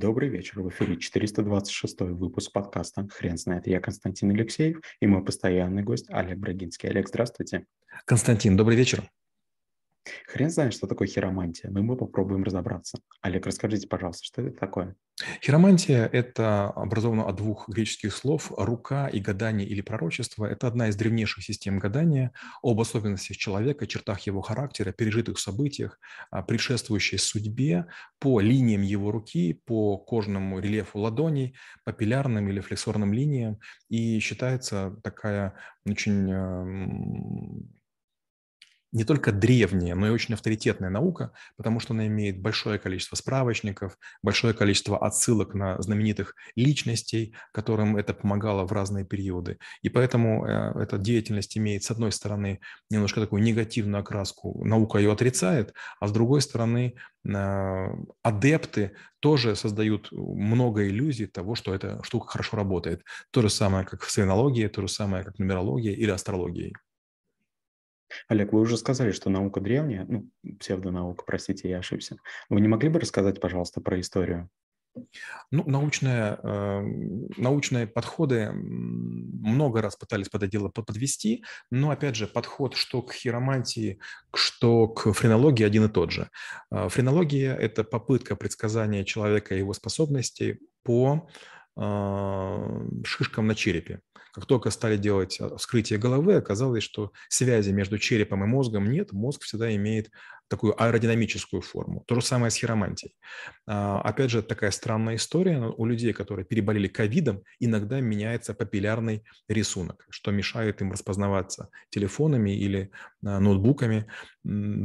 Добрый вечер, в эфире 426 выпуск подкаста «Хрен знает». Я Константин Алексеев и мой постоянный гость Олег Брагинский. Олег, здравствуйте. Константин, добрый вечер. Хрен знает, что такое хиромантия, но мы попробуем разобраться. Олег, расскажите, пожалуйста, что это такое? Хиромантия – это образовано от двух греческих слов «рука» и «гадание» или «пророчество». Это одна из древнейших систем гадания об особенностях человека, чертах его характера, пережитых событиях, а, предшествующей судьбе, по линиям его руки, по кожному рельефу ладоней, папиллярным или флексорным линиям. И считается такая очень не только древняя, но и очень авторитетная наука, потому что она имеет большое количество справочников, большое количество отсылок на знаменитых личностей, которым это помогало в разные периоды. И поэтому э, эта деятельность имеет, с одной стороны, немножко такую негативную окраску, наука ее отрицает, а с другой стороны, э, адепты тоже создают много иллюзий того, что эта штука хорошо работает. То же самое, как в сценологии, то же самое, как нумерология или астрологии. Олег, вы уже сказали, что наука древняя, ну, псевдонаука, простите, я ошибся. Вы не могли бы рассказать, пожалуйста, про историю? Ну, научные, э, научные подходы много раз пытались под это дело подвести, но, опять же, подход что к хиромантии, что к френологии один и тот же. Э, френология – это попытка предсказания человека и его способностей по шишкам на черепе. Как только стали делать а, вскрытие головы, оказалось, что связи между черепом и мозгом нет. Мозг всегда имеет такую аэродинамическую форму. То же самое с хиромантией. А, опять же, такая странная история. У людей, которые переболели ковидом, иногда меняется папиллярный рисунок, что мешает им распознаваться телефонами или а, ноутбуками.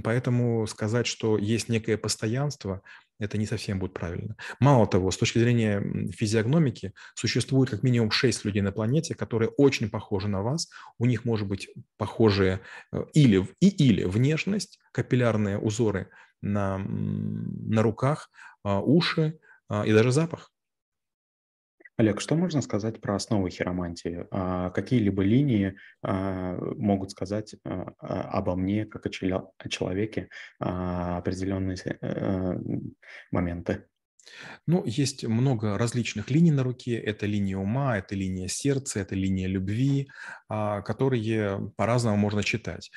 Поэтому сказать, что есть некое постоянство, это не совсем будет правильно. Мало того, с точки зрения физиогномики, существует как минимум 6 людей на планете, которые очень похожи на вас. У них может быть похожие э, или, и, или внешность, капиллярные узоры на, на руках, а, уши а, и даже запах. Олег, что можно сказать про основы хиромантии? А, какие-либо линии а, могут сказать а, обо мне, как о человеке, определенные э, моменты? Ну, есть много различных линий на руке. Это линия ума, это линия сердца, это линия любви, а, которые по-разному можно читать.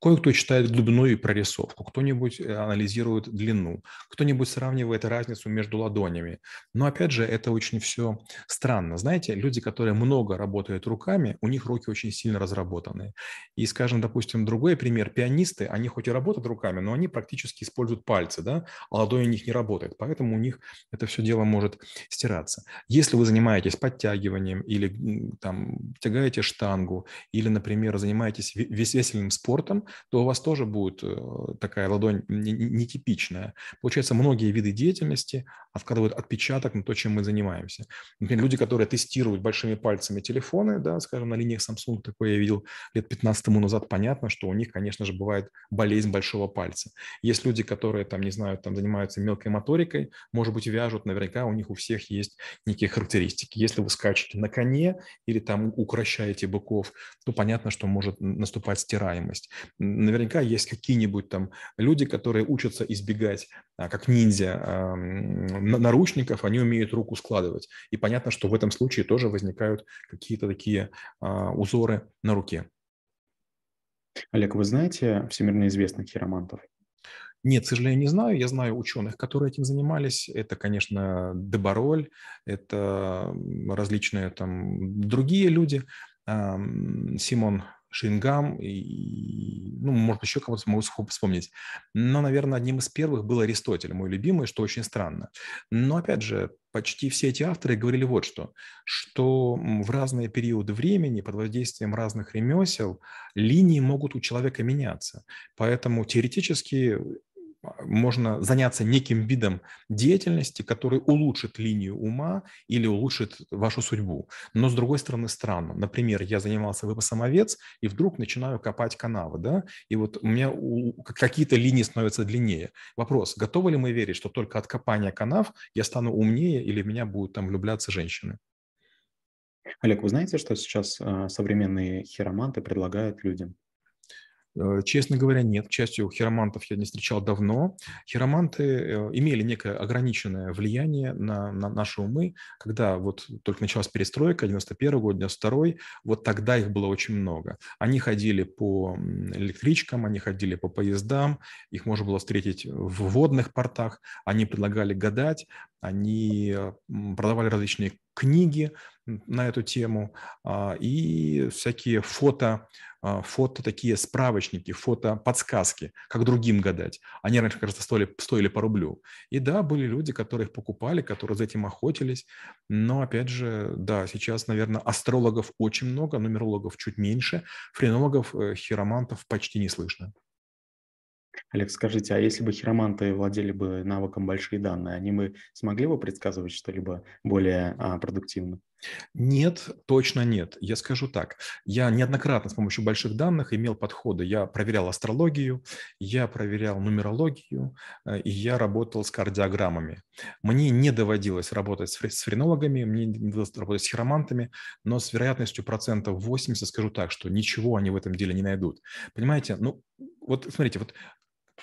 Кое-кто читает глубину прорисовку, кто-нибудь э, анализирует длину, кто-нибудь сравнивает разницу между ладонями. Но, опять же, это очень все странно. Знаете, люди, которые много работают руками, у них руки очень сильно разработаны. И, скажем, допустим, другой пример. Пианисты, они хоть и работают руками, но они практически используют пальцы, да, а ладонь у них не работает. Поэтому у них это все дело может стираться. Если вы занимаетесь подтягиванием или там тягаете штангу, или, например, занимаетесь весельным спортом, то у вас тоже будет э, такая ладонь нетипичная. Получается, многие виды деятельности откладывают отпечаток на то, чем мы занимаемся. Например, люди, которые тестируют большими пальцами телефоны, да, скажем, на линиях Samsung, такое я видел лет 15 тому назад, понятно, что у них, конечно же, бывает болезнь большого пальца. Есть люди, которые, там, не знаю, там занимаются мелкой моторикой, может быть, быть, вяжут, наверняка у них у всех есть некие характеристики. Если вы скачете на коне или там укращаете быков, то понятно, что может наступать стираемость. Наверняка есть какие-нибудь там люди, которые учатся избегать, а, как ниндзя, наручников, они умеют руку складывать. И понятно, что в этом случае тоже возникают какие-то такие а, узоры на руке. Олег, вы знаете всемирно известных хиромантов? Нет, к сожалению, не знаю. Я знаю ученых, которые этим занимались. Это, конечно, Дебароль, это различные там другие люди. Симон Шингам, и, ну, может, еще кого-то могу вспомнить. Но, наверное, одним из первых был Аристотель, мой любимый, что очень странно. Но, опять же, почти все эти авторы говорили вот что, что в разные периоды времени под воздействием разных ремесел линии могут у человека меняться. Поэтому теоретически можно заняться неким видом деятельности, который улучшит линию ума или улучшит вашу судьбу. Но с другой стороны странно. Например, я занимался выпасом овец и вдруг начинаю копать канавы, да, и вот у меня какие-то линии становятся длиннее. Вопрос, готовы ли мы верить, что только от копания канав я стану умнее или меня будут там влюбляться женщины? Олег, вы знаете, что сейчас а, современные хироманты предлагают людям? Э, честно говоря, нет. К счастью, хиромантов я не встречал давно. Хироманты э, имели некое ограниченное влияние на, на наши умы, когда вот только началась перестройка, 91 год, 92 вот тогда их было очень много. Они ходили по электричкам, они ходили по поездам, их можно было встретить в водных портах, они предлагали гадать, они продавали различные книги на эту тему а, и всякие фото, а, фото такие справочники, фото подсказки, как другим гадать. Они раньше, кажется, стоили, стоили по рублю. И да, были люди, которые их покупали, которые за этим охотились. Но, опять же, да, сейчас, наверное, астрологов очень много, нумерологов чуть меньше, френологов, э, хиромантов почти не слышно. Олег, скажите, а если бы хироманты владели бы навыком большие данные, они бы смогли бы предсказывать что-либо более а, продуктивно? Нет, точно нет. Я скажу так. Я неоднократно с помощью больших данных имел подходы. Я проверял астрологию, я проверял нумерологию, э, и я работал с кардиограммами. Мне не доводилось работать с френологами, мне не доводилось работать с хиромантами, но с вероятностью процентов 80 скажу так, что ничего они в этом деле не найдут. Понимаете, ну, вот смотрите, вот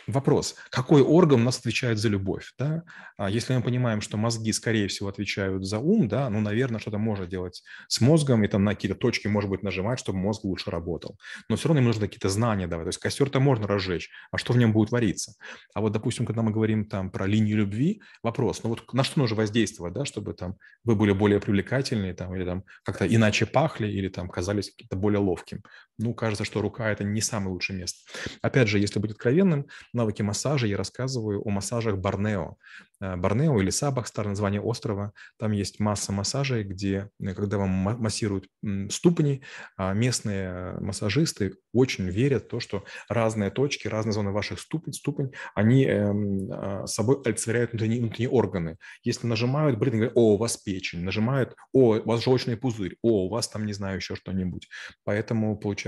Вопрос, какой орган у нас отвечает за любовь? Да? А если мы понимаем, что мозги, скорее всего, отвечают за ум, да, ну, наверное, что-то можно делать с мозгом, и там на какие-то точки, может быть, нажимать, чтобы мозг лучше работал. Но все равно им нужно какие-то знания давать. То есть костер-то можно разжечь, а что в нем будет вариться? А вот, допустим, когда мы говорим там про линию любви, вопрос, ну вот на что нужно воздействовать, да, чтобы там вы были более привлекательные, там, или там как-то иначе пахли, или там казались каким-то более ловким. Ну, кажется, что рука – это не самое лучшее место. Опять же, если быть откровенным, навыки массажа я рассказываю о массажах Борнео. Э, Борнео или Сабах, старое название острова. Там есть масса массажей, где, э, когда вам массируют ступни, а местные массажисты очень верят в то, что разные точки, разные зоны ваших ступень, ступень они эм, а, собой олицетворяют внутренние, внутренние органы. Если нажимают, блин, говорят, о, у вас печень, нажимают, о, у вас желчный пузырь, о, у вас там, не знаю, еще что-нибудь. Поэтому, получается,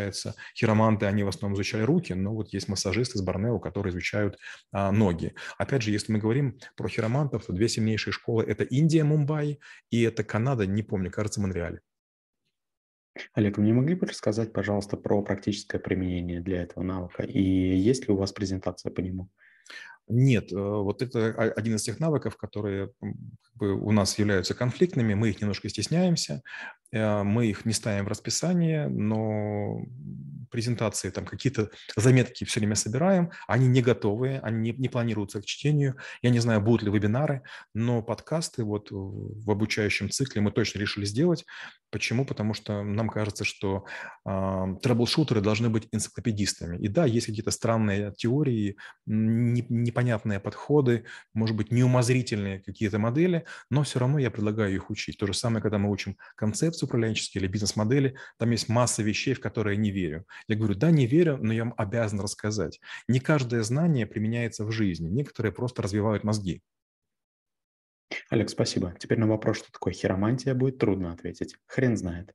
хироманты, они в основном изучали руки, но вот есть массажисты из Борнео, которые изучают а, ноги. Опять же, если мы говорим про хиромантов, то две сильнейшие школы – это Индия, Мумбаи, и это Канада, не помню, кажется, Монреаль. Олег, вы не могли бы рассказать, пожалуйста, про практическое применение для этого навыка? И есть ли у вас презентация по нему? Нет, э, вот это один из тех навыков, которые у нас являются конфликтными, мы их немножко стесняемся, мы их не ставим в расписание, но презентации, там какие-то заметки все время собираем, они не готовые, они не, не планируются к чтению. Я не знаю, будут ли вебинары, но подкасты вот в обучающем цикле мы точно решили сделать. Почему? Потому что нам кажется, что э, трэблшутеры должны быть энциклопедистами. И да, есть какие-то странные теории, не, непонятные подходы, может быть, неумозрительные какие-то модели, но все равно я предлагаю их учить. То же самое, когда мы учим концепции управленческие или бизнес-модели, там есть масса вещей, в которые я не верю. Я говорю, да, не верю, но я вам обязан рассказать. Не каждое знание применяется в жизни, некоторые просто развивают мозги. Олег, спасибо. Теперь на вопрос, что такое хиромантия, будет трудно ответить. Хрен знает.